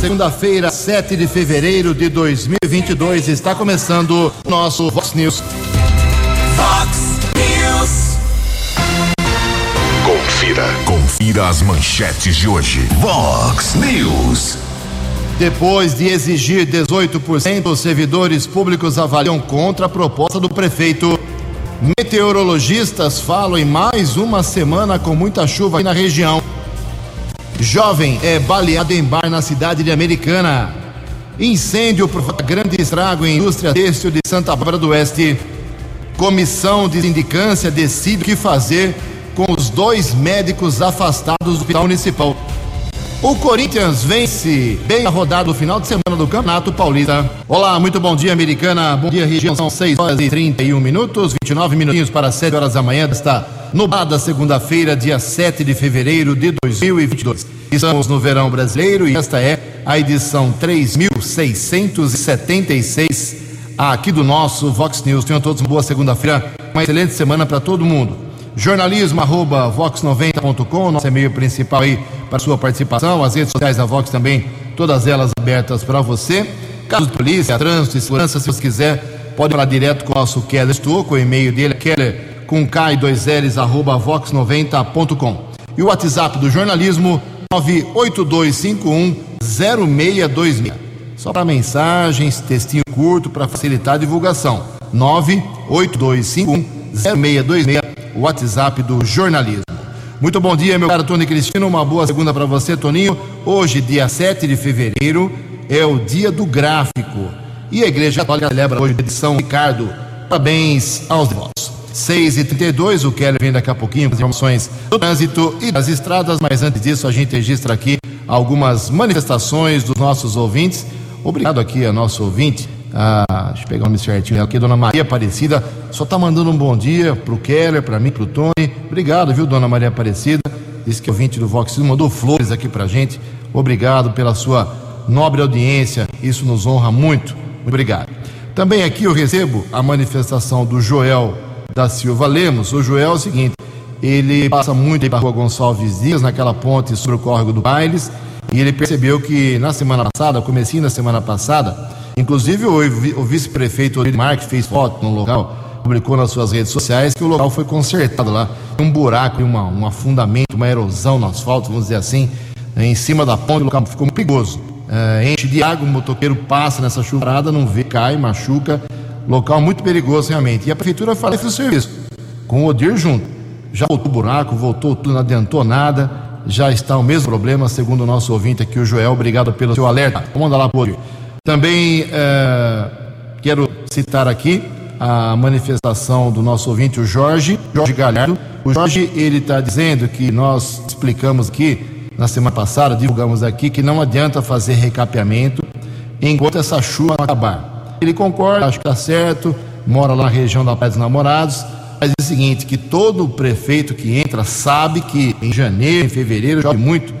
Segunda-feira, 7 de fevereiro de 2022, está começando o nosso Vox News. Vox News. Confira, confira as manchetes de hoje. Vox News. Depois de exigir 18%, os servidores públicos avaliam contra a proposta do prefeito. Meteorologistas falam em mais uma semana com muita chuva aqui na região. Jovem é baleado em bar na cidade de Americana. Incêndio provoca grande estrago em indústria têxtil de Santa Bárbara do Oeste. Comissão de sindicância decide o que fazer com os dois médicos afastados do hospital municipal. O Corinthians vence bem a rodada do final de semana do Campeonato Paulista. Olá, muito bom dia, Americana. Bom dia, região. São 6 horas e 31 minutos, 29 minutinhos para 7 horas da manhã desta nublada segunda-feira, dia 7 de fevereiro de 2022. Estamos no verão brasileiro e esta é a edição 3676 aqui do nosso Vox News. Tenham todos uma boa segunda-feira, uma excelente semana para todo mundo. Jornalismo arroba vox90.com, nosso e-mail principal aí para sua participação. As redes sociais da Vox também, todas elas abertas para você. Casos de polícia, trânsito e segurança, se você quiser, pode falar direto com o nosso Keller Stuco, o e-mail dele é keller com K e dois L's arroba vox90.com. E o WhatsApp do jornalismo 982510626. Só para mensagens, textinho curto para facilitar a divulgação. 982510626, o WhatsApp do jornalismo. Muito bom dia, meu caro Tony Cristino. Uma boa segunda para você, Toninho. Hoje, dia 7 de fevereiro, é o dia do gráfico. E a Igreja Católica celebra hoje a edição Ricardo. Parabéns aos devotos. 6 e 32 o Keller vem daqui a pouquinho com as informações do trânsito e das estradas, mas antes disso a gente registra aqui algumas manifestações dos nossos ouvintes. Obrigado aqui a nosso ouvinte, ah, deixa eu pegar o nome certinho aqui, dona Maria Aparecida, só está mandando um bom dia pro Keller, para mim, pro Tony. Obrigado, viu, dona Maria Aparecida? Disse que o ouvinte do Vox mandou flores aqui pra gente. Obrigado pela sua nobre audiência, isso nos honra muito. Muito obrigado. Também aqui eu recebo a manifestação do Joel da Silva Lemos. O Joel é o seguinte: ele passa muito aí para rua Gonçalves Dias, naquela ponte sobre o córrego do Bailes, e ele percebeu que na semana passada, comecinho da semana passada, inclusive o, o vice-prefeito Mark fez foto no local, publicou nas suas redes sociais que o local foi consertado lá, um buraco, uma, um afundamento, uma erosão no asfalto, vamos dizer assim, em cima da ponte, o local ficou perigoso. É, enche de água, o motoqueiro passa nessa chuvarada, não vê, cai, machuca. Local muito perigoso realmente. E a prefeitura faz o serviço, com o Odir junto. Já voltou o buraco, voltou tudo, não adiantou nada. Já está o mesmo problema, segundo o nosso ouvinte aqui, o Joel. Obrigado pelo seu alerta. Mandar lá Odir. Também é, quero citar aqui a manifestação do nosso ouvinte, o Jorge, Jorge Galhardo. O Jorge, ele está dizendo que nós explicamos aqui na semana passada, divulgamos aqui, que não adianta fazer recapeamento enquanto essa chuva acabar. Ele concorda, acho que está certo, mora lá na região da Praia dos Namorados, mas é o seguinte, que todo prefeito que entra sabe que em janeiro, em fevereiro, chove muito,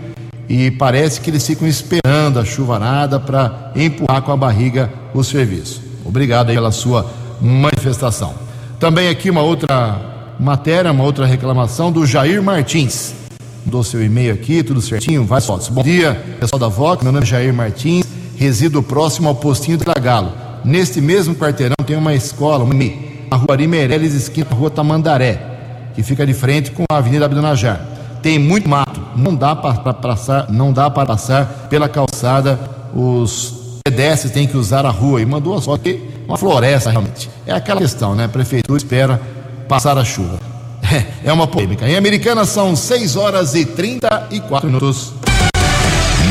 e parece que eles ficam esperando a chuvarada para empurrar com a barriga o serviço. Obrigado pela sua manifestação. Também aqui uma outra matéria, uma outra reclamação do Jair Martins mandou seu e-mail aqui, tudo certinho, vai fotos. Bom dia, pessoal da Vox, meu nome é Jair Martins, resido próximo ao postinho do Galo. Neste mesmo quarteirão tem uma escola, uma a rua Ari Meirelles, esquina da rua Tamandaré, que fica de frente com a Avenida Abdunajar. Tem muito mato, não dá para passar, não dá para passar pela calçada, os pedestres têm que usar a rua. E mandou só que uma floresta realmente. É aquela questão, né? A prefeitura espera passar a chuva. É uma polêmica. Em Americana são 6 horas e 34 minutos.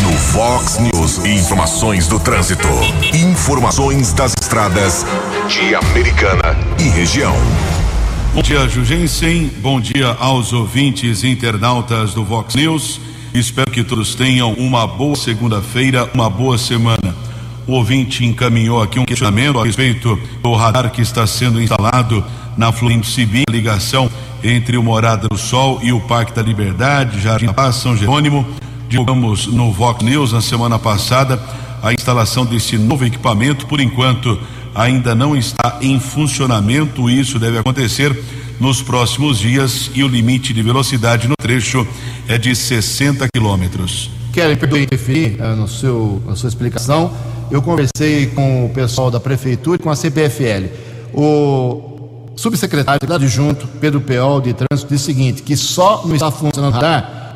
No Fox News, informações do trânsito. Informações das estradas de Americana e região. Bom dia, Jugensen. Bom dia aos ouvintes internautas do Vox News. Espero que todos tenham uma boa segunda-feira, uma boa semana. O ouvinte encaminhou aqui um questionamento a respeito do radar que está sendo instalado na Florindo Cibim, ligação entre o Morada do Sol e o Parque da Liberdade, Jardim Paz, São Jerônimo. Divulgamos no Vox News na semana passada a instalação desse novo equipamento. Por enquanto, ainda não está em funcionamento. Isso deve acontecer nos próximos dias e o limite de velocidade no trecho é de 60 quilômetros. Querem interferir uh, no seu, na sua explicação. Eu conversei com o pessoal da prefeitura e com a CPFL. O subsecretário adjunto, Pedro Peol, de trânsito, disse o seguinte: que só não está funcionando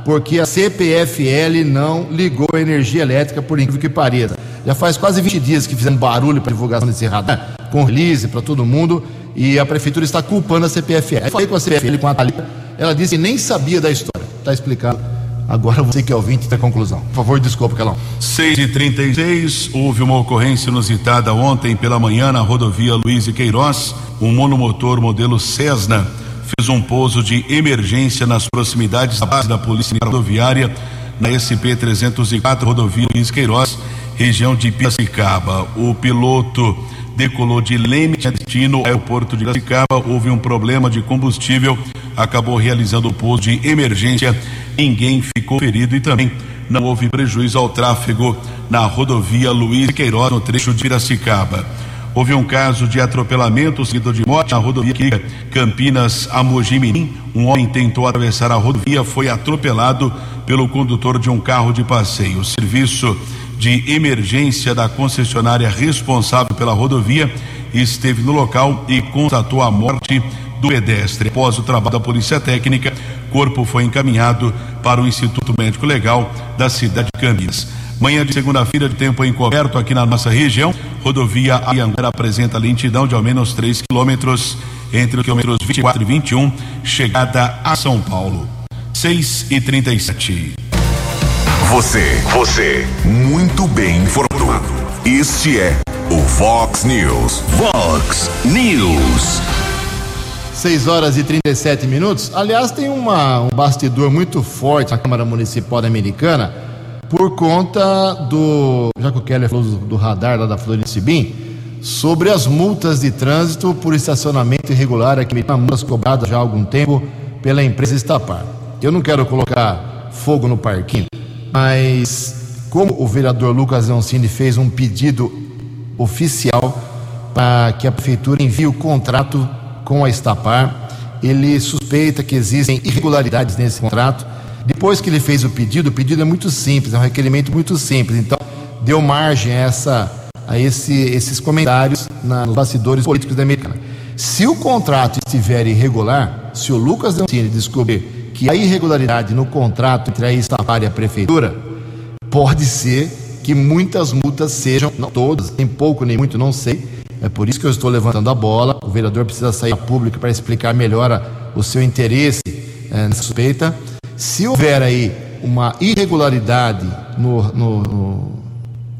porque a CPFL não ligou a energia elétrica, por incrível que pareça. Já faz quase 20 dias que fizemos barulho para divulgação desse radar, com release para todo mundo, e a prefeitura está culpando a CPFL. Eu falei com a CPFL, com a Thalita, ela disse que nem sabia da história. Está explicado. Agora você que é ouvinte tem a conclusão. Por favor, desculpa, Calão. 6 e 36 houve uma ocorrência inusitada ontem pela manhã na rodovia Luiz e Queiroz. Um monomotor modelo Cessna fez um pouso de emergência nas proximidades da base da Polícia Rodoviária na SP-304, rodovia Luiz Queiroz, região de Piracicaba. O piloto decolou de Leme destino ao aeroporto de Piracicaba. Houve um problema de combustível, acabou realizando o pouso de emergência. Ninguém ficou ferido e também não houve prejuízo ao tráfego na rodovia Luiz Queiroz, no trecho de Piracicaba. Houve um caso de atropelamento seguido de morte na rodovia Campinas a Mojimirim. Um homem tentou atravessar a rodovia, foi atropelado pelo condutor de um carro de passeio. O serviço de emergência da concessionária responsável pela rodovia esteve no local e constatou a morte do pedestre. Após o trabalho da Polícia Técnica, o corpo foi encaminhado para o Instituto Médico Legal da cidade de Campinas. Manhã de segunda-feira de tempo encoberto aqui na nossa região. Rodovia Ayanguera apresenta lentidão de ao menos 3 quilômetros entre os quilômetros 24 e 21, chegada a São Paulo. 6 e 37. Você, você, muito bem informado. Este é o Fox News. Fox News. 6 horas e 37 minutos. Aliás, tem uma, um bastidor muito forte na Câmara Municipal Americana por conta do. Já que o Keller falou do, do radar lá da Florence Bim, sobre as multas de trânsito por estacionamento irregular aqui, multas cobradas já há algum tempo pela empresa Estapar. Eu não quero colocar fogo no parquinho, mas como o vereador Lucas Leoncini fez um pedido oficial para que a prefeitura envie o contrato com a Estapar, ele suspeita que existem irregularidades nesse contrato depois que ele fez o pedido, o pedido é muito simples, é um requerimento muito simples. Então, deu margem a, essa, a esse, esses comentários na, nos bastidores políticos da Americana. Se o contrato estiver irregular, se o Lucas Leoncini descobrir que há irregularidade no contrato entre a Estapar e a Prefeitura, pode ser que muitas multas sejam, não todas, nem pouco nem muito, não sei. É por isso que eu estou levantando a bola. O vereador precisa sair a público para explicar melhor o seu interesse é, nessa suspeita. Se houver aí uma irregularidade no, no, no,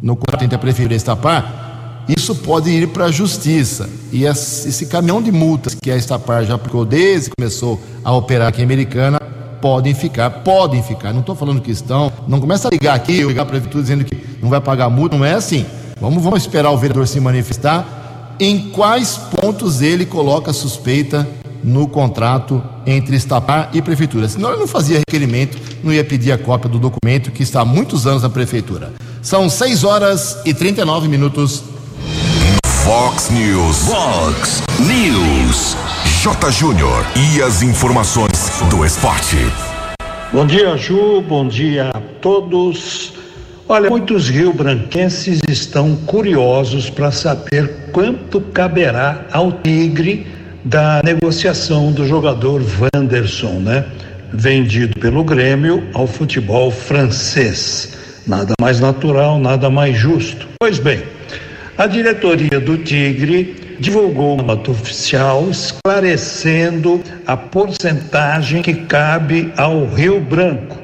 no contrato entre a Prefeitura e a Estapar, isso pode ir para a Justiça. E esse caminhão de multas que a Estapar já aplicou desde que começou a operar aqui em Americana, podem ficar, podem ficar. Não estou falando que estão. Não começa a ligar aqui, ligar para a Prefeitura dizendo que não vai pagar multa, não é assim. Vamos, vamos esperar o vereador se manifestar. Em quais pontos ele coloca suspeita no contrato entre Estapar e Prefeitura. Senão ele não fazia requerimento, não ia pedir a cópia do documento que está há muitos anos na Prefeitura. São 6 horas e 39 minutos. Fox News. Fox News. J. Júnior e as informações do esporte. Bom dia, Ju. Bom dia a todos. Olha, muitos rio-branquenses estão curiosos para saber quanto caberá ao Tigre da negociação do jogador Wanderson, né? Vendido pelo Grêmio ao futebol francês. Nada mais natural, nada mais justo. Pois bem, a diretoria do Tigre divulgou uma nota oficial esclarecendo a porcentagem que cabe ao Rio Branco.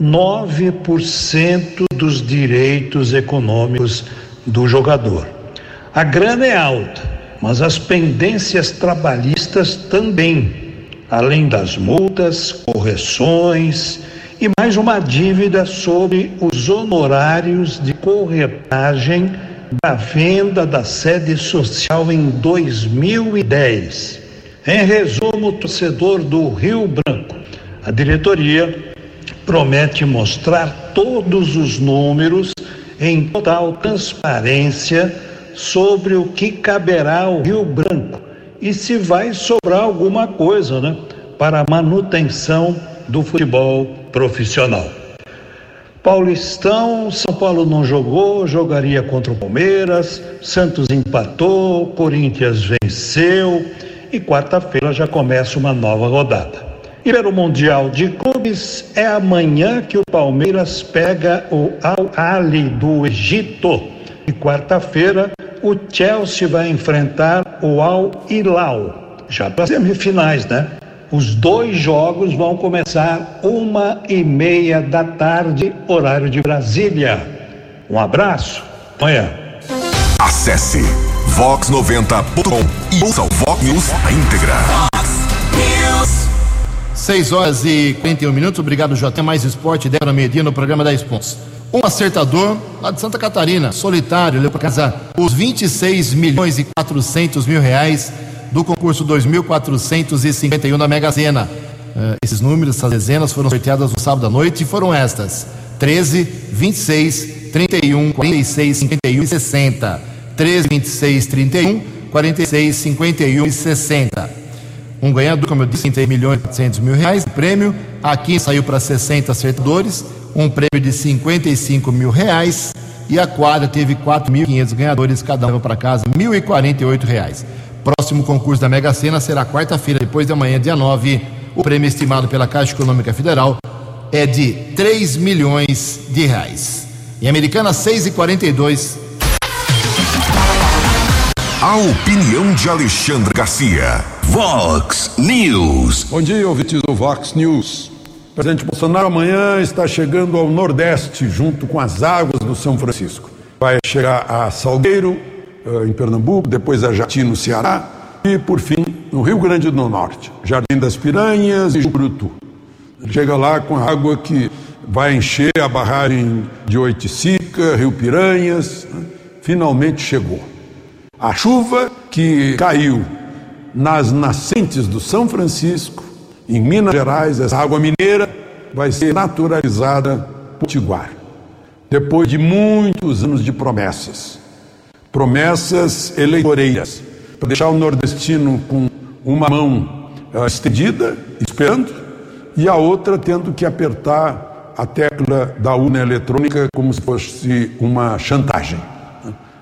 9% dos direitos econômicos do jogador. A grana é alta, mas as pendências trabalhistas também, além das multas, correções e mais uma dívida sobre os honorários de corretagem da venda da sede social em 2010. Em resumo, torcedor do Rio Branco, a diretoria promete mostrar todos os números em total transparência sobre o que caberá ao Rio Branco e se vai sobrar alguma coisa, né, para a manutenção do futebol profissional. Paulistão, São Paulo não jogou, jogaria contra o Palmeiras, Santos empatou, Corinthians venceu e quarta-feira já começa uma nova rodada. E pelo Mundial de Clubes, é amanhã que o Palmeiras pega o Al Ali do Egito. E quarta-feira, o Chelsea vai enfrentar o Al Hilal. Já para semifinais, né? Os dois jogos vão começar uma e meia da tarde, horário de Brasília. Um abraço. Amanhã. Acesse vox90.com e ouça o Vox News na íntegra. 6 horas e 41 minutos. Obrigado, Jota. Mais esporte, Débora Medina, no programa da Spons. Um acertador lá de Santa Catarina, solitário, levou para casa os 26 milhões e 400 mil reais do concurso 2451 da Mega Sena. Uh, esses números, essas dezenas foram sorteadas no sábado à noite e foram estas: 13, 26, 31, 46, 51 e 60. 13, 26, 31, 46, 51 e 60. Um ganhador, como eu disse, 30 milhões e 400 mil reais. Prêmio aqui saiu para 60 acertadores, um prêmio de 55 mil reais. E a quadra teve 4.500 ganhadores, cada um para casa 1.048 reais. Próximo concurso da Mega Sena será quarta-feira, depois de amanhã, dia 9. O prêmio estimado pela Caixa Econômica Federal é de 3 milhões de reais. Em Americana, 6 e 42 A opinião de Alexandre Garcia. Vox News. Bom dia, ouvintes do Vox News. O presidente Bolsonaro amanhã está chegando ao Nordeste, junto com as águas do São Francisco. Vai chegar a Salgueiro, em Pernambuco, depois a Jati, no Ceará, e, por fim, no Rio Grande do Norte, Jardim das Piranhas e Jurutu. Chega lá com água que vai encher a barragem de Oiticica, Rio Piranhas. Né? Finalmente chegou. A chuva que caiu nas nascentes do São Francisco, em Minas Gerais, essa água mineira vai ser naturalizada por Tiguar. Depois de muitos anos de promessas, promessas eleitoreiras, para deixar o nordestino com uma mão uh, estendida, esperando, e a outra tendo que apertar a tecla da urna eletrônica como se fosse uma chantagem.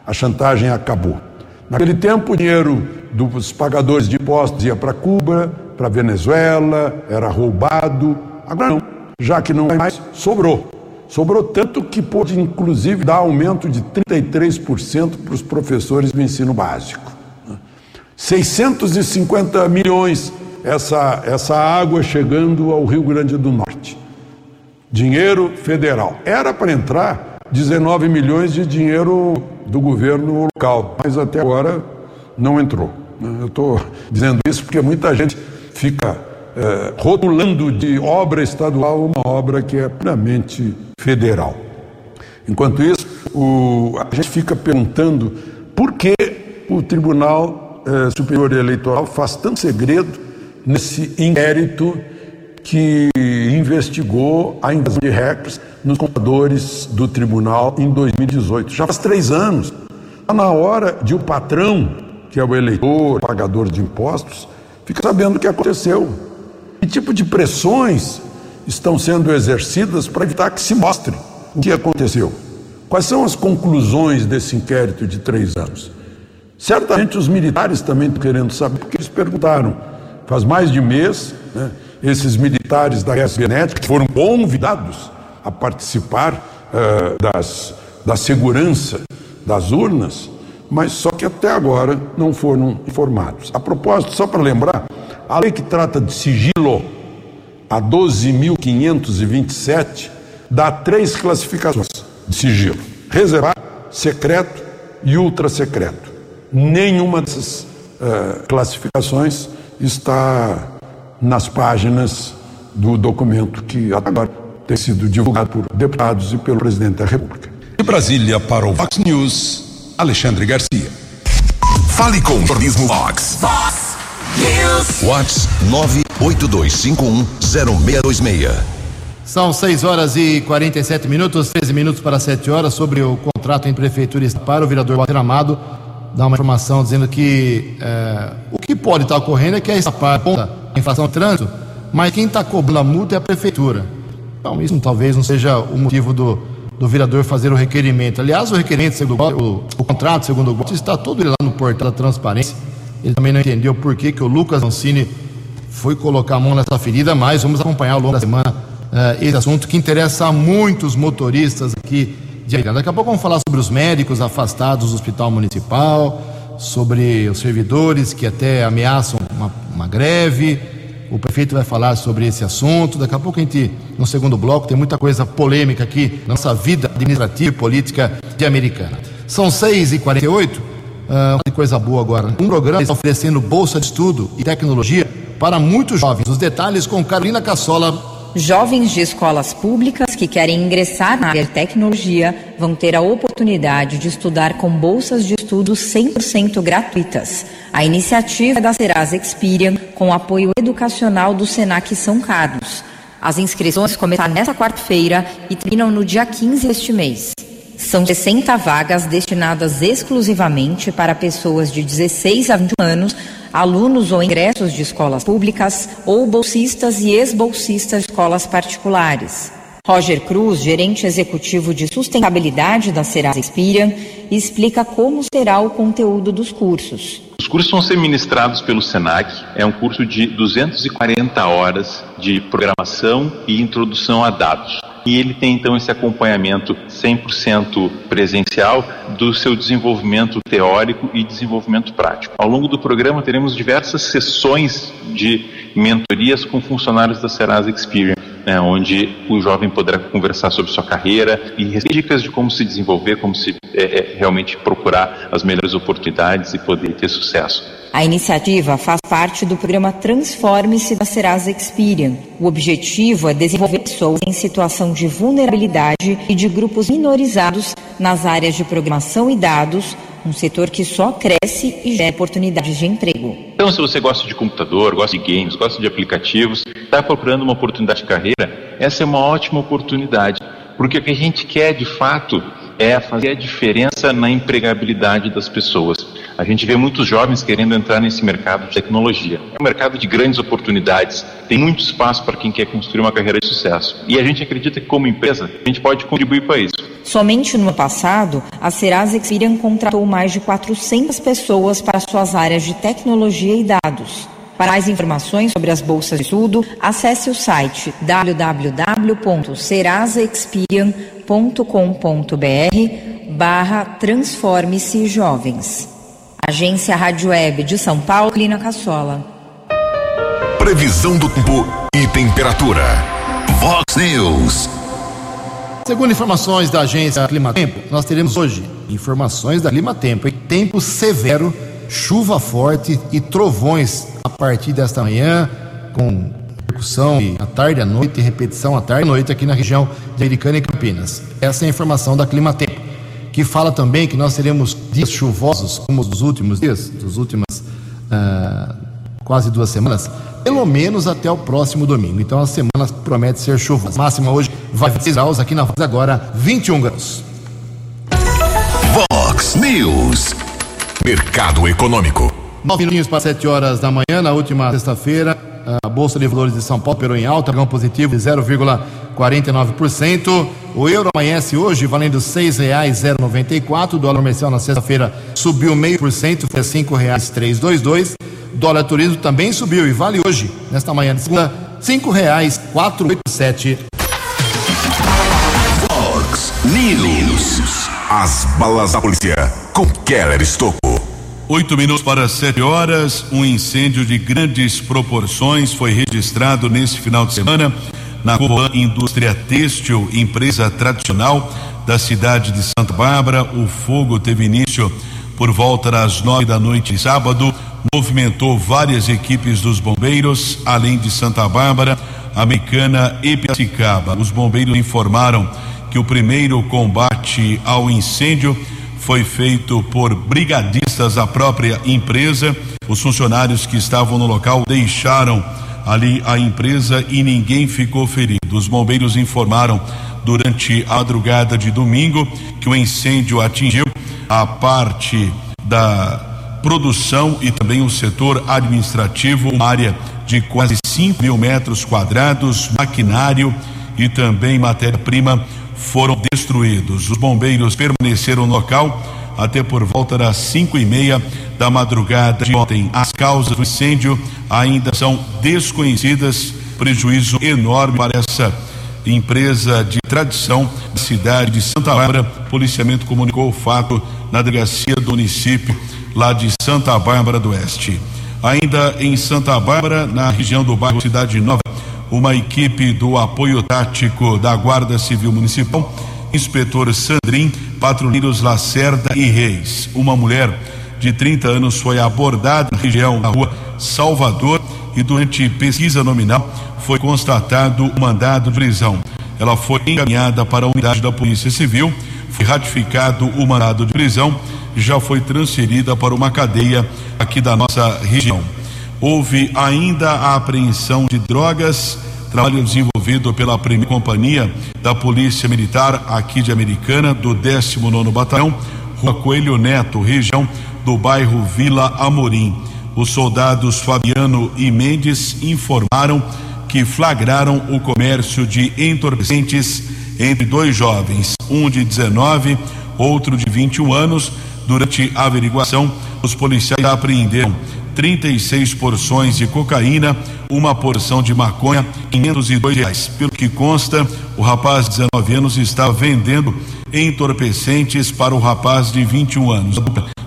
A chantagem acabou. Naquele tempo, o dinheiro dos pagadores de impostos ia para Cuba, para Venezuela, era roubado. Agora não, já que não vai mais, sobrou. Sobrou tanto que pôde, inclusive, dar aumento de 33% para os professores do ensino básico. 650 milhões essa, essa água chegando ao Rio Grande do Norte. Dinheiro federal. Era para entrar 19 milhões de dinheiro do governo local, mas até agora não entrou. Eu estou dizendo isso porque muita gente fica é, rotulando de obra estadual uma obra que é puramente federal. Enquanto isso, o, a gente fica perguntando por que o Tribunal eh, Superior Eleitoral faz tanto segredo nesse inquérito que investigou a invasão de hackers nos computadores do tribunal em 2018. Já faz três anos. Está na hora de o patrão, que é o eleitor, pagador de impostos, ficar sabendo o que aconteceu. Que tipo de pressões estão sendo exercidas para evitar que se mostre que aconteceu. Quais são as conclusões desse inquérito de três anos? Certamente os militares também estão querendo saber, porque eles perguntaram. Faz mais de mês, né, esses militares da guerra cibernética foram convidados a participar uh, das, da segurança das urnas, mas só que até agora não foram informados. A propósito, só para lembrar, a lei que trata de sigilo, a 12.527, dá três classificações de sigilo: reservado, secreto e ultrasecreto. Nenhuma dessas uh, classificações está nas páginas do documento que agora tem sido divulgado por deputados e pelo presidente da República. De Brasília para o Vox News, Alexandre Garcia. Fale com o Jornalismo Vox. Vox News. Vox 982510626. São 6 horas e 47 minutos, 13 minutos para 7 horas, sobre o contrato entre Prefeitura para o vereador Walter Amado dá uma informação dizendo que é, o que pode estar ocorrendo é que essa parte a inflação do trânsito, mas quem está cobrando a multa é a Prefeitura. Então, isso talvez não seja o motivo do, do vereador fazer o requerimento. Aliás, o requerimento, segundo o, o contrato, segundo o Gomes, está todo lá no portal da transparência. Ele também não entendeu por que, que o Lucas Ancini foi colocar a mão nessa ferida, mas vamos acompanhar ao longo da semana uh, esse assunto que interessa a muitos motoristas aqui de Americana. Daqui a pouco vamos falar sobre os médicos afastados do hospital municipal, sobre os servidores que até ameaçam uma, uma greve. O prefeito vai falar sobre esse assunto. Daqui a pouco a gente, no segundo bloco, tem muita coisa polêmica aqui na nossa vida administrativa e política de Americana. São 6h48. Uh, uma coisa boa agora. Um programa está oferecendo bolsa de estudo e tecnologia para muitos jovens. Os detalhes com Carolina Cassola. Jovens de escolas públicas que querem ingressar na área de tecnologia vão ter a oportunidade de estudar com bolsas de estudo 100% gratuitas. A iniciativa é da Serasa Experian, com apoio educacional do Senac São Carlos. As inscrições começaram nesta quarta-feira e terminam no dia 15 deste mês. São 60 vagas destinadas exclusivamente para pessoas de 16 a 21 anos, alunos ou ingressos de escolas públicas ou bolsistas e ex-bolsistas de escolas particulares. Roger Cruz, gerente executivo de sustentabilidade da Serasa Experian, explica como será o conteúdo dos cursos. Os cursos vão ser ministrados pelo SENAC. É um curso de 240 horas de programação e introdução a dados e ele tem então esse acompanhamento 100% presencial do seu desenvolvimento teórico e desenvolvimento prático. Ao longo do programa teremos diversas sessões de mentorias com funcionários da Serasa Experience, né, onde o jovem poderá conversar sobre sua carreira e dicas de como se desenvolver, como se é, é, realmente procurar as melhores oportunidades e poder ter sucesso. A iniciativa faz parte do programa Transforme-se da Serasa Experian. O objetivo é desenvolver pessoas em situação de vulnerabilidade e de grupos minorizados nas áreas de programação e dados, um setor que só cresce e gera oportunidades de emprego. Então, se você gosta de computador, gosta de games, gosta de aplicativos, está procurando uma oportunidade de carreira, essa é uma ótima oportunidade, porque o que a gente quer de fato é fazer a diferença na empregabilidade das pessoas. A gente vê muitos jovens querendo entrar nesse mercado de tecnologia. É um mercado de grandes oportunidades, tem muito espaço para quem quer construir uma carreira de sucesso. E a gente acredita que, como empresa, a gente pode contribuir para isso. Somente no ano passado, a Serasa Experian contratou mais de 400 pessoas para suas áreas de tecnologia e dados. Para mais informações sobre as bolsas de estudo, acesse o site www.serasaexperian.com.br barra Transforme-se Jovens. Agência Rádio Web de São Paulo, Lina Cassola. Previsão do tempo e temperatura. Vox News. Segundo informações da agência Climatempo, nós teremos hoje informações da Climatempo. Em tempo severo, chuva forte e trovões a partir desta manhã, com repercussão à tarde e à noite, repetição à tarde e à noite aqui na região de Americana e Campinas. Essa é a informação da Climatempo que fala também que nós teremos dias chuvosos, como os últimos dias, das últimas uh, quase duas semanas, pelo menos até o próximo domingo. Então a semana promete ser chuvosa. Máxima hoje vai 26 graus, aqui na Vox agora 21 graus. Vox News. Mercado Econômico. Nove minutinhos para sete horas da manhã, na última sexta-feira, a Bolsa de Valores de São Paulo operou em alta, ganhou positivo de 0,49%. O euro amanhece hoje valendo R$ 6,094. O dólar comercial na sexta-feira subiu meio por cento, foi R$ 5,322. Dólar turismo também subiu e vale hoje, nesta manhã de segunda, R$ 5,487. Fox News. As balas da polícia com Keller Estocco. Oito minutos para sete horas, um incêndio de grandes proporções foi registrado nesse final de semana na Coban Indústria Têxtil, empresa tradicional da cidade de Santa Bárbara. O fogo teve início por volta das nove da noite sábado, movimentou várias equipes dos bombeiros, além de Santa Bárbara, Americana e Piracicaba. Os bombeiros informaram que o primeiro combate ao incêndio foi feito por brigadistas da própria empresa. Os funcionários que estavam no local deixaram ali a empresa e ninguém ficou ferido. Os bombeiros informaram durante a madrugada de domingo que o incêndio atingiu a parte da produção e também o setor administrativo, uma área de quase 5 mil metros quadrados, maquinário e também matéria-prima foram destruídos. Os bombeiros permaneceram no local até por volta das cinco e meia da madrugada de ontem. As causas do incêndio ainda são desconhecidas. Prejuízo enorme para essa empresa de tradição da cidade de Santa Bárbara. O policiamento comunicou o fato na delegacia do município lá de Santa Bárbara do Oeste. Ainda em Santa Bárbara, na região do bairro Cidade Nova, uma equipe do apoio tático da Guarda Civil Municipal, inspetor Sandrin, patrulheiros Lacerda e Reis. Uma mulher de 30 anos foi abordada na região da rua Salvador e durante pesquisa nominal foi constatado o mandado de prisão. Ela foi encaminhada para a unidade da Polícia Civil, foi ratificado o mandado de prisão, já foi transferida para uma cadeia aqui da nossa região. Houve ainda a apreensão de drogas, trabalho desenvolvido pela primeira companhia da Polícia Militar aqui de Americana, do 19 Batalhão, Rua Coelho Neto, região do bairro Vila Amorim. Os soldados Fabiano e Mendes informaram que flagraram o comércio de entorpecentes entre dois jovens, um de 19, outro de 21 anos. Durante a averiguação, os policiais apreenderam 36 porções de cocaína, uma porção de maconha, 502 reais. Pelo que consta, o rapaz de 19 anos estava vendendo entorpecentes para o rapaz de 21 anos.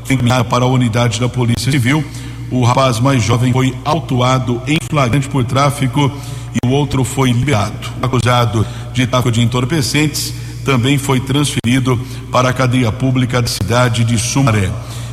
Encaminhado para a unidade da Polícia Civil. O rapaz mais jovem foi autuado em flagrante por tráfico e o outro foi liberado. Acusado de tráfico de entorpecentes, também foi transferido para a cadeia pública da cidade de Sumaré.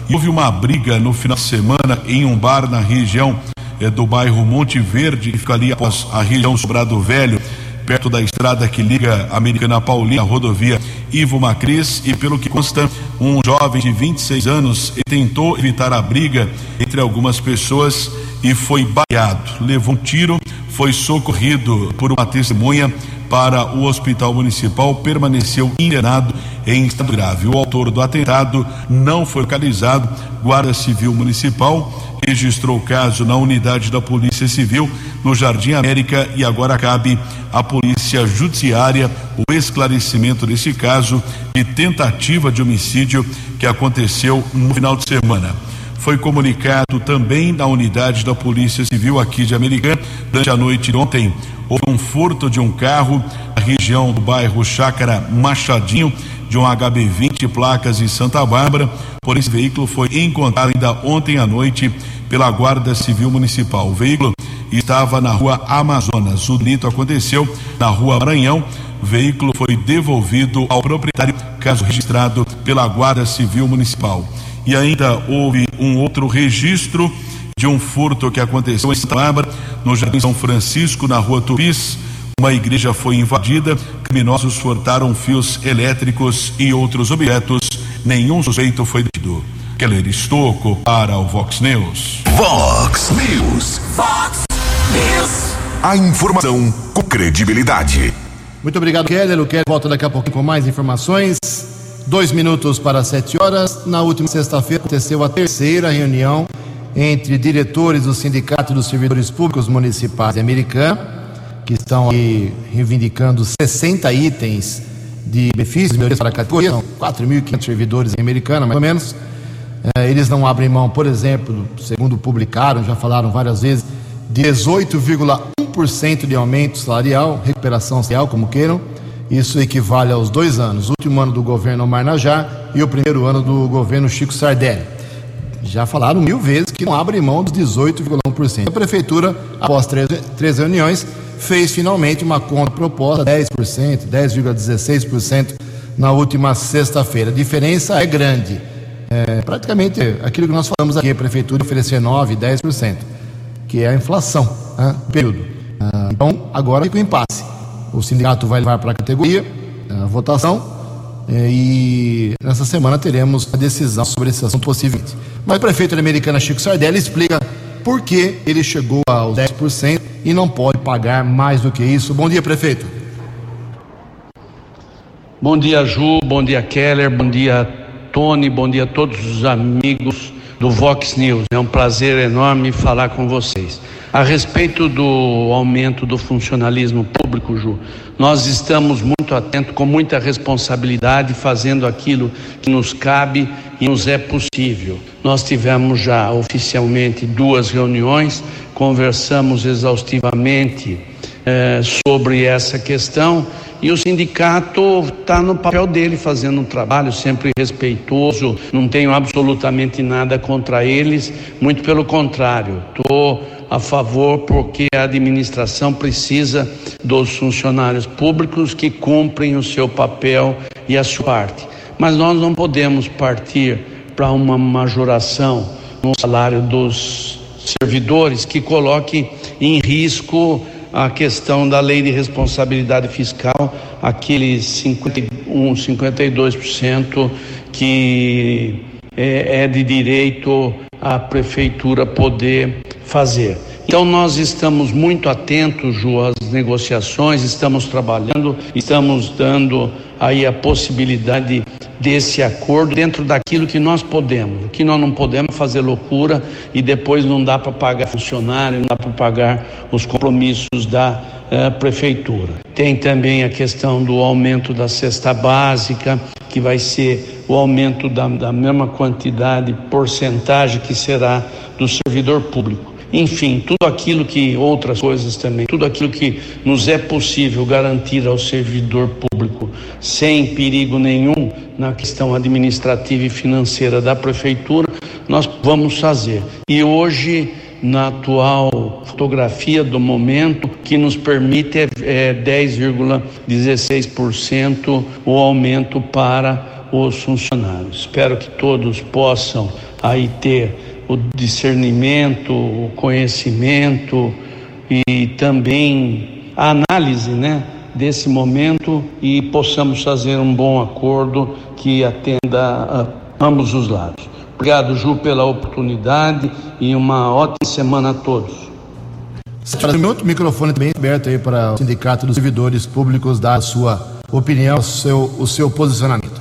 E houve uma briga no final de semana em um bar na região eh, do bairro Monte Verde, que fica ali após a região Sobrado Velho, perto da estrada que liga a Americana Paulina, a rodovia Ivo Macris, e pelo que consta, um jovem de 26 anos tentou evitar a briga entre algumas pessoas e foi baleado. Levou um tiro, foi socorrido por uma testemunha para o hospital municipal, permaneceu internado em estado grave. O autor do atentado não foi localizado. Guarda Civil Municipal registrou o caso na unidade da Polícia Civil no Jardim América e agora cabe à Polícia Judiciária o esclarecimento desse caso de tentativa de homicídio que aconteceu no final de semana foi comunicado também na unidade da Polícia Civil aqui de Americana. Durante a noite de ontem, houve um furto de um carro na região do bairro Chácara Machadinho, de um HB20 placas em Santa Bárbara. Por esse veículo foi encontrado ainda ontem à noite pela Guarda Civil Municipal. O veículo estava na rua Amazonas. O delito aconteceu na rua Maranhão. O veículo foi devolvido ao proprietário, caso registrado pela Guarda Civil Municipal. E ainda houve um outro registro de um furto que aconteceu em Santa Bárbara, no Jardim São Francisco, na rua Tupis. Uma igreja foi invadida, criminosos furtaram fios elétricos e outros objetos. Nenhum suspeito foi detido. Keller Estocco para o Vox News. Vox News. Fox News. A informação com credibilidade. Muito obrigado, Keller. O Keller volta daqui a pouquinho com mais informações. Dois minutos para sete horas. Na última sexta-feira aconteceu a terceira reunião entre diretores do Sindicato dos Servidores Públicos Municipais de Americana, que estão aí reivindicando 60 itens de benefícios melhorias para a categoria, são 4.500 servidores em Americana, mais ou menos. Eh, eles não abrem mão, por exemplo, segundo publicaram, já falaram várias vezes, de 18,1% de aumento salarial, recuperação salarial, como queiram. Isso equivale aos dois anos, o último ano do governo Omar e o primeiro ano do governo Chico Sardelli. Já falaram mil vezes que não abre mão dos 18,1%. A prefeitura, após três, três reuniões, fez finalmente uma conta proposta 10%, 10,16% na última sexta-feira. A diferença é grande. É praticamente aquilo que nós falamos aqui, a prefeitura oferecer 9%, 10%, que é a inflação né, período. Ah, então, agora fica o impasse. O sindicato vai levar para a categoria a votação e nessa semana teremos a decisão sobre esse assunto possivelmente. Mas o prefeito da Americana Chico Sardelli explica por que ele chegou aos 10% e não pode pagar mais do que isso. Bom dia, prefeito. Bom dia, Ju, bom dia, Keller, bom dia, Tony, bom dia a todos os amigos do Vox News. É um prazer enorme falar com vocês. A respeito do aumento do funcionalismo público, Ju, nós estamos muito atentos, com muita responsabilidade, fazendo aquilo que nos cabe e nos é possível. Nós tivemos já oficialmente duas reuniões, conversamos exaustivamente eh, sobre essa questão e o sindicato está no papel dele fazendo um trabalho sempre respeitoso, não tenho absolutamente nada contra eles, muito pelo contrário, estou a favor porque a administração precisa dos funcionários públicos que cumprem o seu papel e a sua parte. Mas nós não podemos partir para uma majoração no salário dos servidores que coloque em risco a questão da lei de responsabilidade fiscal, aqueles 51, 52% que é, é de direito a prefeitura poder fazer. Então nós estamos muito atentos, Ju, às negociações, estamos trabalhando, estamos dando aí a possibilidade desse acordo dentro daquilo que nós podemos. O que nós não podemos fazer loucura e depois não dá para pagar funcionário, não dá para pagar os compromissos da uh, prefeitura. Tem também a questão do aumento da cesta básica, que vai ser o aumento da, da mesma quantidade, porcentagem que será do servidor público. Enfim, tudo aquilo que, outras coisas também, tudo aquilo que nos é possível garantir ao servidor público, sem perigo nenhum na questão administrativa e financeira da prefeitura, nós vamos fazer. E hoje, na atual fotografia do momento, que nos permite é, é 10,16% o aumento para os funcionários. Espero que todos possam aí ter o discernimento, o conhecimento e também a análise, né, desse momento e possamos fazer um bom acordo que atenda a ambos os lados. Obrigado, Ju, pela oportunidade e uma ótima semana a todos. Outro microfone também aberto aí para o Sindicato dos Servidores Públicos dar a sua opinião, o seu, o seu posicionamento.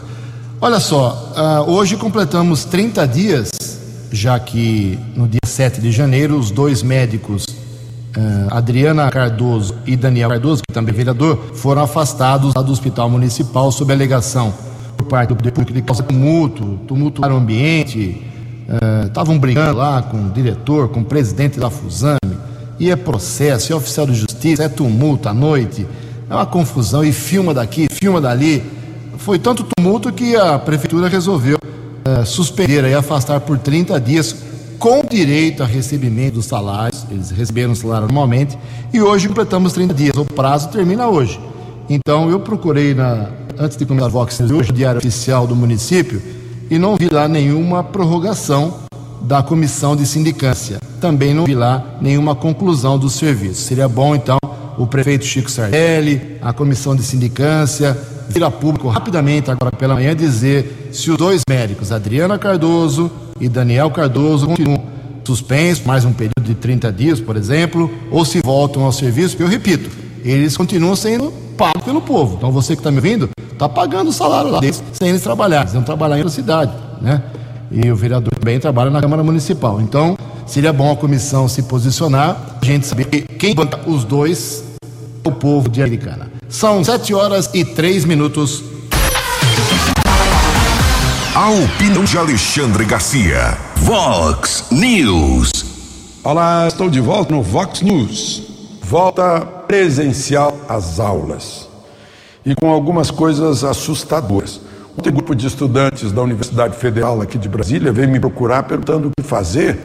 Olha só, uh, hoje completamos 30 dias já que no dia 7 de janeiro os dois médicos, uh, Adriana Cardoso e Daniel Cardoso, que também é vereador, foram afastados do Hospital Municipal sob alegação por parte do público de causa tumulto, tumultuaram o ambiente, estavam uh, brigando lá com o diretor, com o presidente da Fusame, e é processo, é oficial de justiça, é tumulto à noite, é uma confusão, e filma daqui, filma dali. Foi tanto tumulto que a prefeitura resolveu uh, suspender e afastar por 30 dias com direito a recebimento dos salários. Eles receberam o salário normalmente e hoje completamos 30 dias. O prazo termina hoje. Então eu procurei na antes de começar a Vox hoje, o diário oficial do município, e não vi lá nenhuma prorrogação da comissão de sindicância. Também não vi lá nenhuma conclusão do serviço. Seria bom então o prefeito Chico Sardelli, a comissão de sindicância, vir a público rapidamente agora pela manhã dizer se os dois médicos, Adriana Cardoso e Daniel Cardoso, continuam suspensos mais um período de 30 dias, por exemplo, ou se voltam ao serviço, eu repito, eles continuam sendo pagos pelo povo. Então você que está me ouvindo, está pagando o salário lá deles sem eles trabalhar, eles vão trabalhar em outra cidade, né? E o vereador também trabalha na Câmara Municipal. Então, seria bom a comissão se posicionar, a gente saber quem banca os dois o povo de Americana. São sete horas e três minutos. A opinião de Alexandre Garcia. Vox News. Olá, estou de volta no Vox News. Volta presencial às aulas. E com algumas coisas assustadoras. Ontem, um grupo de estudantes da Universidade Federal aqui de Brasília veio me procurar perguntando o que fazer,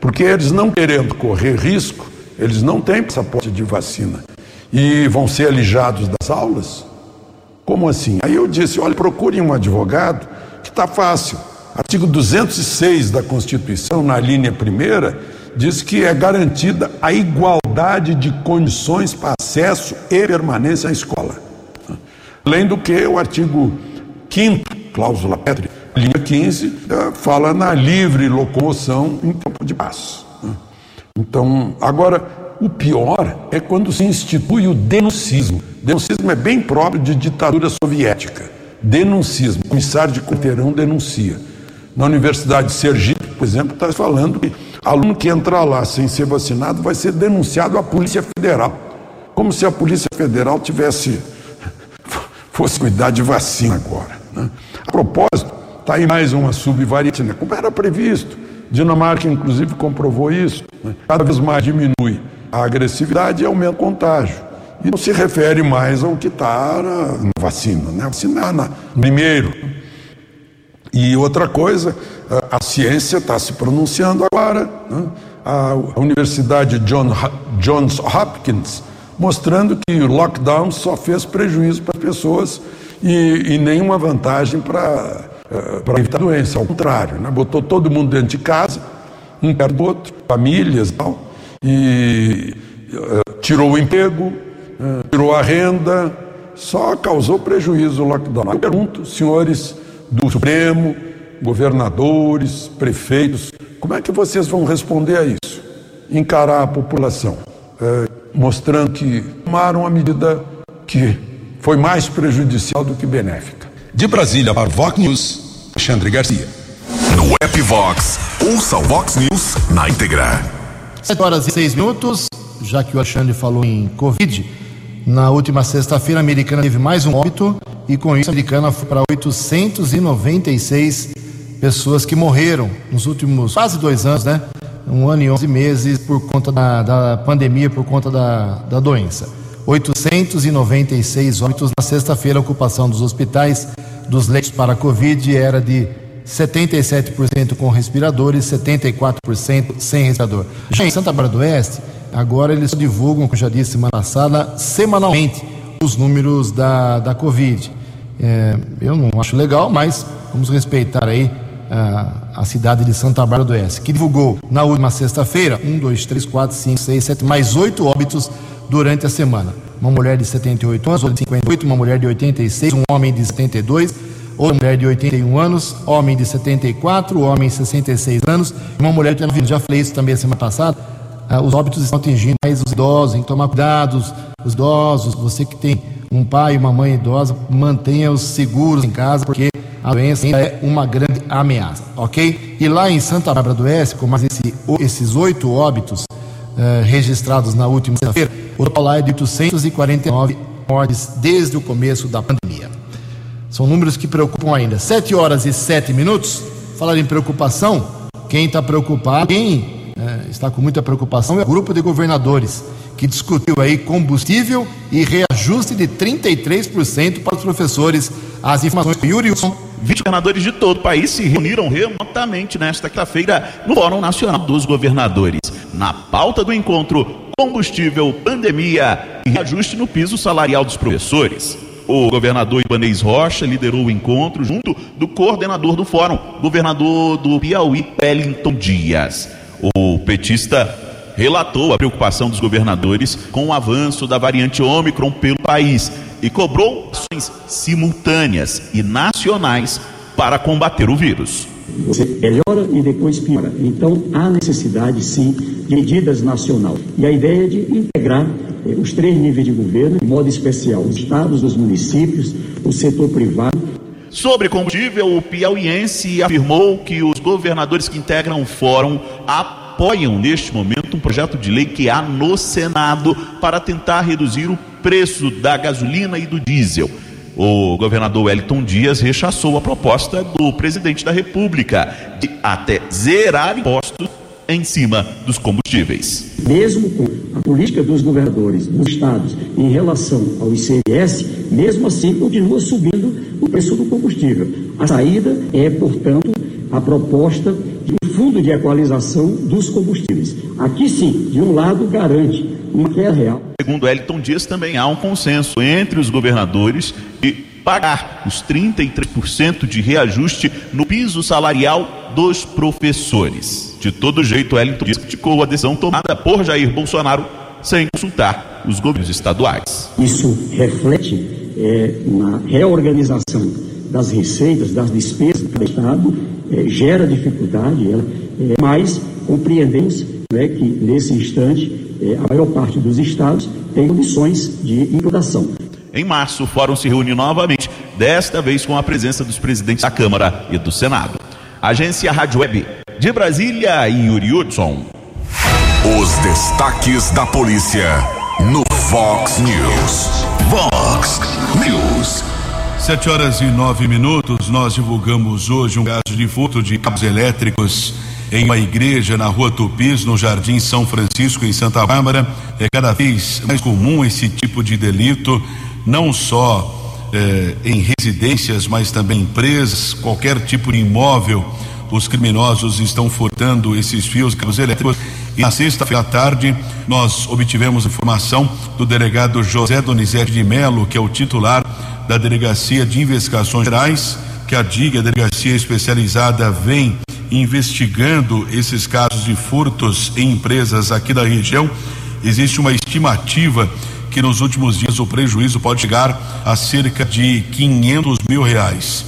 porque eles não querendo correr risco, eles não têm passaporte de vacina e vão ser alijados das aulas? Como assim? Aí eu disse: olha, procurem um advogado, que está fácil. Artigo 206 da Constituição, na linha primeira, diz que é garantida a igualdade de condições para acesso e permanência à escola. Além do que o artigo 5 cláusula pétrea, linha 15, eh, fala na livre locomoção em tempo de paz. Então, agora, o pior é quando se institui o denuncismo. Denuncismo é bem próprio de ditadura soviética. Denuncismo. O comissário de quarteirão denuncia. Na Universidade de Sergipe, por exemplo, está falando que Aluno que entrar lá sem ser vacinado vai ser denunciado à Polícia Federal. Como se a Polícia Federal tivesse fosse cuidar de vacina agora. Né? A propósito, está aí mais uma subvariante, né? como era previsto. Dinamarca, inclusive, comprovou isso. Né? Cada vez mais diminui a agressividade e aumenta o contágio. E não se refere mais ao que está na, na, vacina, né? Vacinar na, primeiro. E outra coisa, a, a ciência está se pronunciando agora. Né? A, a Universidade John, Johns Hopkins mostrando que o lockdown só fez prejuízo para as pessoas e, e nenhuma vantagem para uh, evitar a doença. Ao contrário, né? botou todo mundo dentro de casa, um perto do outro, famílias e tal, e uh, tirou o emprego, uh, tirou a renda, só causou prejuízo o lockdown. Eu pergunto, senhores do Supremo, governadores, prefeitos, como é que vocês vão responder a isso? Encarar a população? mostrando que tomaram a medida que foi mais prejudicial do que benéfica. De Brasília para o Vox News, Alexandre Garcia. No app Vox, ouça o Vox News na íntegra. 7 horas e 6 minutos, já que o Alexandre falou em Covid, na última sexta-feira a americana teve mais um óbito e com isso a americana foi para 896 pessoas que morreram nos últimos quase dois anos, né? um ano e 11 meses por conta da, da pandemia, por conta da, da doença. 896 óbitos na sexta-feira, a ocupação dos hospitais dos leitos para a Covid era de 77% com respiradores, 74% sem respirador. Já em Santa Bárbara do Oeste, agora eles divulgam, como eu já disse semana passada, semanalmente os números da, da Covid. É, eu não acho legal, mas vamos respeitar aí a, cidade de Santa Bárbara do Oeste, que divulgou na última sexta-feira um, dois, três, quatro, cinco, seis, sete, mais oito óbitos durante a semana. Uma mulher de 78 anos, outra de 58, uma mulher de 86, um homem de 72, outra mulher de 81 anos, homem de 74, homem de 66 anos, uma mulher de 90 Já falei isso também a semana passada. Ah, os óbitos estão atingindo mais os idosos, tem que tomar cuidado, os idosos, você que tem um pai e uma mãe idosa, mantenha-os seguros em casa, porque a doença ainda é uma grande ameaça, ok? E lá em Santa Bárbara do Oeste, com mais esse, esses oito óbitos uh, registrados na última sexta-feira, o total é de 849 mortes desde o começo da pandemia. São números que preocupam ainda. Sete horas e sete minutos. Falar em preocupação, quem está preocupado, quem uh, está com muita preocupação é o grupo de governadores que discutiu aí combustível e reajuste de 33% para os professores. As informações do Yuri 20 governadores de todo o país se reuniram remotamente nesta quinta-feira no Fórum Nacional dos Governadores. Na pauta do encontro, combustível, pandemia e reajuste no piso salarial dos professores. O governador Ibanez Rocha liderou o encontro junto do coordenador do fórum, governador do Piauí, Wellington Dias. O petista relatou a preocupação dos governadores com o avanço da variante Ômicron pelo país e cobrou ações simultâneas e nacionais para combater o vírus. Você melhora e depois piora. Então há necessidade, sim, de medidas nacional. E a ideia é de integrar eh, os três níveis de governo, de modo especial os estados, os municípios, o setor privado. Sobre combustível, o piauiense afirmou que os governadores que integram o fórum apoiam neste momento um projeto de lei que há no Senado para tentar reduzir o preço da gasolina e do diesel. O governador Wellington Dias rechaçou a proposta do presidente da República de até zerar impostos em cima dos combustíveis. Mesmo com a política dos governadores dos estados em relação ao ICMS, mesmo assim continua subindo o preço do combustível. A saída é, portanto, a proposta de um fundo de equalização dos combustíveis. Aqui sim, de um lado, garante uma queda real. Segundo Elton Dias, também há um consenso entre os governadores de pagar os 33% de reajuste no piso salarial dos professores. De todo jeito, Elton Dias criticou a decisão tomada por Jair Bolsonaro sem consultar os governos estaduais. Isso reflete é, na reorganização das receitas, das despesas do Estado, é, gera dificuldade, ela, é, mas compreendemos né, que nesse instante é, a maior parte dos estados tem condições de implantação. Em março, o fórum se reúne novamente, desta vez com a presença dos presidentes da Câmara e do Senado. Agência Rádio Web De Brasília, Yuri Hudson. Os destaques da polícia no Fox News. Fox News. Sete horas e nove minutos, nós divulgamos hoje um caso de furto de cabos elétricos em uma igreja na rua Tupis, no Jardim São Francisco, em Santa Bárbara. É cada vez mais comum esse tipo de delito, não só eh, em residências, mas também em empresas, qualquer tipo de imóvel. Os criminosos estão furtando esses fios, cabos elétricos. E na sexta-feira à tarde, nós obtivemos informação do delegado José Donizete de Melo, que é o titular da Delegacia de Investigações Gerais, que a DIG, a Delegacia Especializada, vem investigando esses casos de furtos em empresas aqui da região. Existe uma estimativa que nos últimos dias o prejuízo pode chegar a cerca de 500 mil reais.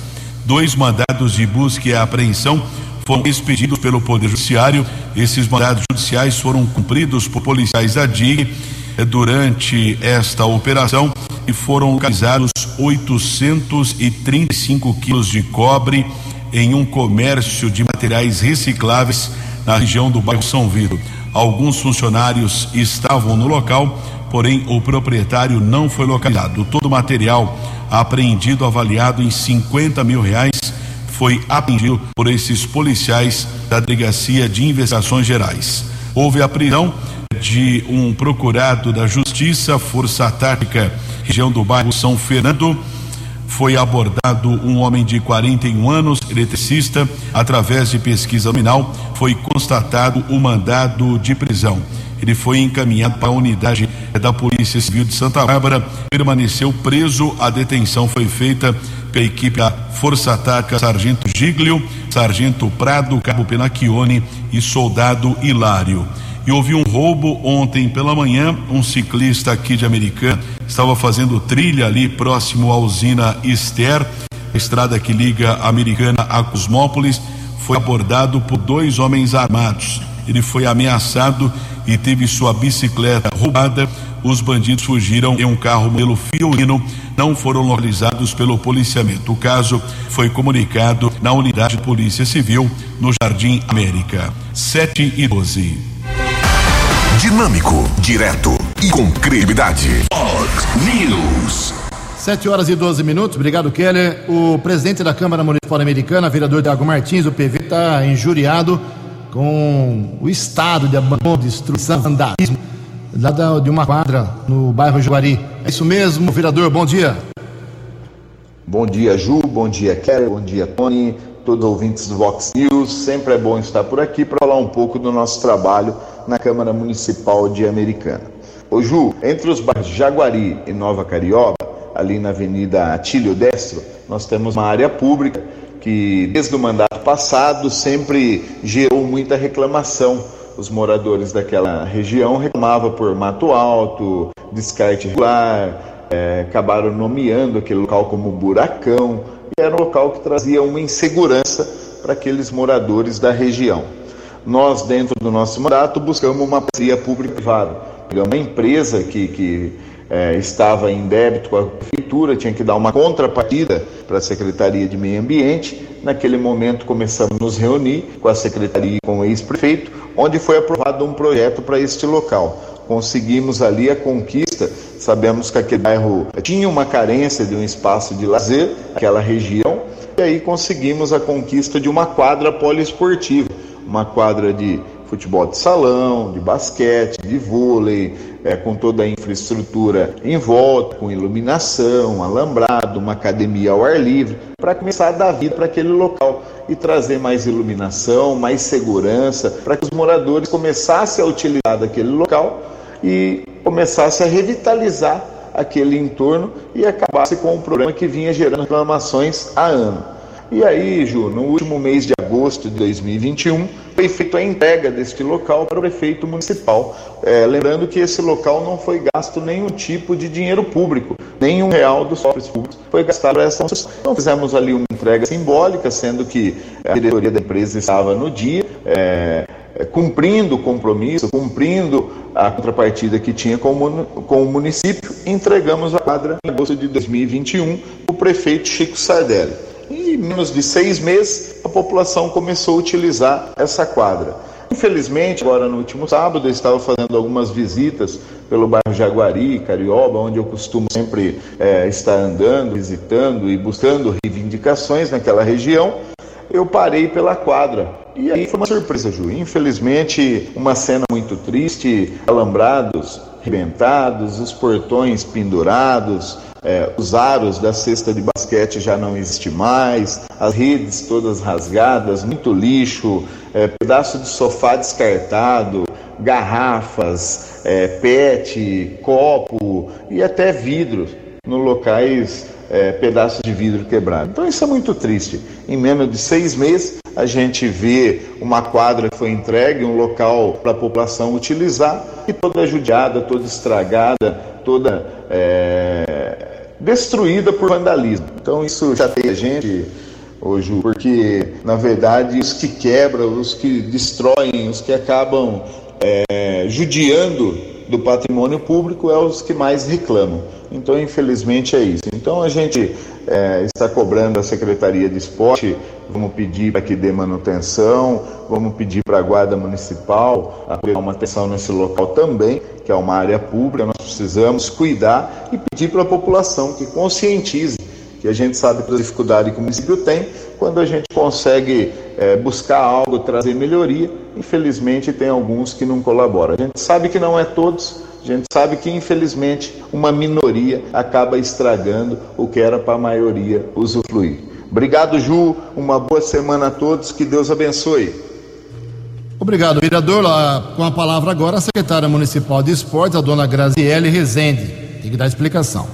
Dois mandados de busca e apreensão foram expedidos pelo Poder Judiciário. Esses mandados judiciais foram cumpridos por policiais da DIG durante esta operação e foram localizados 835 quilos de cobre em um comércio de materiais recicláveis na região do bairro São Vito. Alguns funcionários estavam no local, porém o proprietário não foi localizado. Todo o material apreendido, avaliado em 50 mil reais, foi apreendido por esses policiais da Delegacia de Investigações Gerais. Houve a prisão de um procurado da Justiça, Força Tática, região do bairro São Fernando. Foi abordado um homem de 41 anos, eletricista. Através de pesquisa nominal, foi constatado o mandado de prisão. Ele foi encaminhado para a unidade da Polícia Civil de Santa Bárbara, permaneceu preso. A detenção foi feita pela equipe da Força Tática Sargento Giglio, Sargento Prado, Cabo Penacchione e Soldado Hilário. E houve um roubo ontem pela manhã. Um ciclista aqui de Americana estava fazendo trilha ali próximo à usina Ester, a estrada que liga a Americana a Cosmópolis. Foi abordado por dois homens armados. Ele foi ameaçado e teve sua bicicleta roubada. Os bandidos fugiram em um carro modelo Fiorino, não foram localizados pelo policiamento. O caso foi comunicado na unidade de Polícia Civil no Jardim América. 7 e 12. Dinâmico, direto e com credibilidade. Fox News. 7 horas e 12 minutos. Obrigado, Keller. O presidente da Câmara Municipal Americana, vereador Tiago Martins, o PV, está injuriado com o estado de abandono, destruição, vandalismo lá de uma quadra no bairro Juari. É isso mesmo, vereador. Bom dia. Bom dia, Ju. Bom dia, Keller. Bom dia, Tony. Todos os ouvintes do Vox News. Sempre é bom estar por aqui para falar um pouco do nosso trabalho na Câmara Municipal de Americana. Ô Ju, entre os bairros Jaguari e Nova Carioba, ali na Avenida Atílio Destro, nós temos uma área pública que, desde o mandato passado, sempre gerou muita reclamação. Os moradores daquela região reclamavam por mato alto, descarte regular, é, acabaram nomeando aquele local como buracão, e era um local que trazia uma insegurança para aqueles moradores da região. Nós, dentro do nosso mandato, buscamos uma parceria público-privada. Uma empresa que, que é, estava em débito com a prefeitura, tinha que dar uma contrapartida para a Secretaria de Meio Ambiente. Naquele momento começamos a nos reunir com a Secretaria e com o ex-prefeito, onde foi aprovado um projeto para este local. Conseguimos ali a conquista, sabemos que aquele bairro tinha uma carência de um espaço de lazer, aquela região, e aí conseguimos a conquista de uma quadra poliesportiva uma quadra de futebol de salão, de basquete, de vôlei, é, com toda a infraestrutura em volta, com iluminação, alambrado, uma academia ao ar livre, para começar a dar vida para aquele local e trazer mais iluminação, mais segurança, para que os moradores começassem a utilizar daquele local e começassem a revitalizar aquele entorno e acabasse com um problema que vinha gerando reclamações há anos. E aí, Ju, no último mês de agosto de 2021, foi feita a entrega deste local para o prefeito municipal. É, lembrando que esse local não foi gasto nenhum tipo de dinheiro público, nenhum real dos cofres públicos foi gastado para essa construção. Então fizemos ali uma entrega simbólica, sendo que a diretoria da empresa estava no dia. É, é cumprindo o compromisso, cumprindo a contrapartida que tinha com o, município, entregamos a quadra em agosto de 2021 o prefeito Chico Sardelli. E e menos de seis meses a população começou a utilizar essa quadra. Infelizmente, agora no último sábado, eu estava fazendo algumas visitas pelo bairro Jaguari, Carioba, onde eu costumo sempre é, estar andando, visitando e buscando reivindicações naquela região. Eu parei pela quadra e aí foi uma surpresa, Ju. Infelizmente, uma cena muito triste, alambrados arrebentados, os portões pendurados, é, os aros da cesta de basquete já não existe mais, as redes todas rasgadas, muito lixo, é, pedaço de sofá descartado, garrafas, é, pet, copo e até vidros no locais é, pedaços de vidro quebrado. Então isso é muito triste. Em menos de seis meses a gente vê uma quadra que foi entregue, um local para a população utilizar e toda judiada, toda estragada, toda é, destruída por vandalismo. Então isso tem a gente hoje, porque na verdade os que quebram, os que destroem, os que acabam é, judiando do patrimônio público é os que mais reclamam. Então, infelizmente, é isso. Então, a gente é, está cobrando a Secretaria de Esporte, vamos pedir para que dê manutenção, vamos pedir para a Guarda Municipal a uma atenção nesse local também, que é uma área pública, nós precisamos cuidar e pedir para a população que conscientize que a gente sabe a dificuldade que o município tem, quando a gente consegue é, buscar algo, trazer melhoria, infelizmente tem alguns que não colaboram. A gente sabe que não é todos, a gente sabe que infelizmente uma minoria acaba estragando o que era para a maioria usufruir. Obrigado, Ju, uma boa semana a todos, que Deus abençoe. Obrigado, vereador. Com a palavra agora, a secretária municipal de esportes, a dona Graziele Rezende. Tem que dar explicação.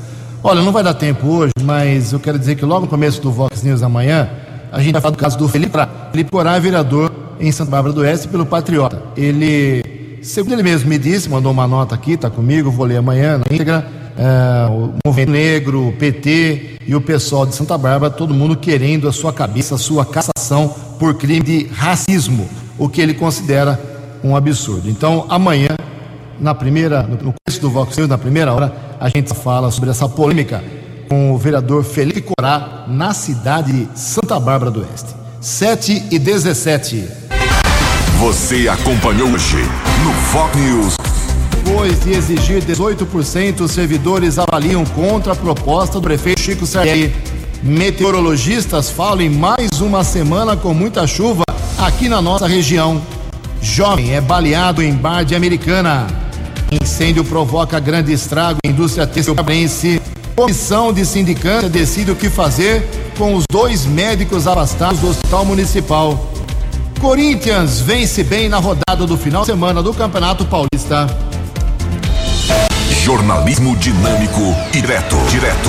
Olha, não vai dar tempo hoje, mas eu quero dizer que logo no começo do Vox News amanhã, a gente vai falar do caso do Felipe Corá. Felipe é vereador em Santa Bárbara do Oeste pelo Patriota. Ele, segundo ele mesmo me disse, mandou uma nota aqui, está comigo, vou ler amanhã na íntegra, é, o Movimento Negro, o PT e o pessoal de Santa Bárbara, todo mundo querendo a sua cabeça, a sua cassação por crime de racismo, o que ele considera um absurdo. Então, amanhã, na primeira, no começo do Vox News, na primeira hora, a gente fala sobre essa polêmica com o vereador Felipe Corá na cidade de Santa Bárbara do Oeste. 7 e 17. Você acompanhou hoje no Fox News. Depois de exigir 18%, os servidores avaliam contra a proposta do prefeito Chico Sardelli. Meteorologistas falam em mais uma semana com muita chuva aqui na nossa região. Jovem é baleado em bar de Americana. Incêndio provoca grande estrago em indústria têxtil Comissão de sindicância decide o que fazer com os dois médicos afastados do Hospital Municipal. Corinthians vence bem na rodada do final de semana do Campeonato Paulista. Jornalismo dinâmico e direto. Direto.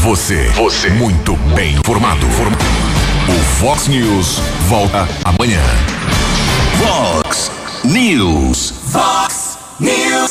Você. Você. Muito bem informado. O Fox News volta amanhã. Fox News. Fox News.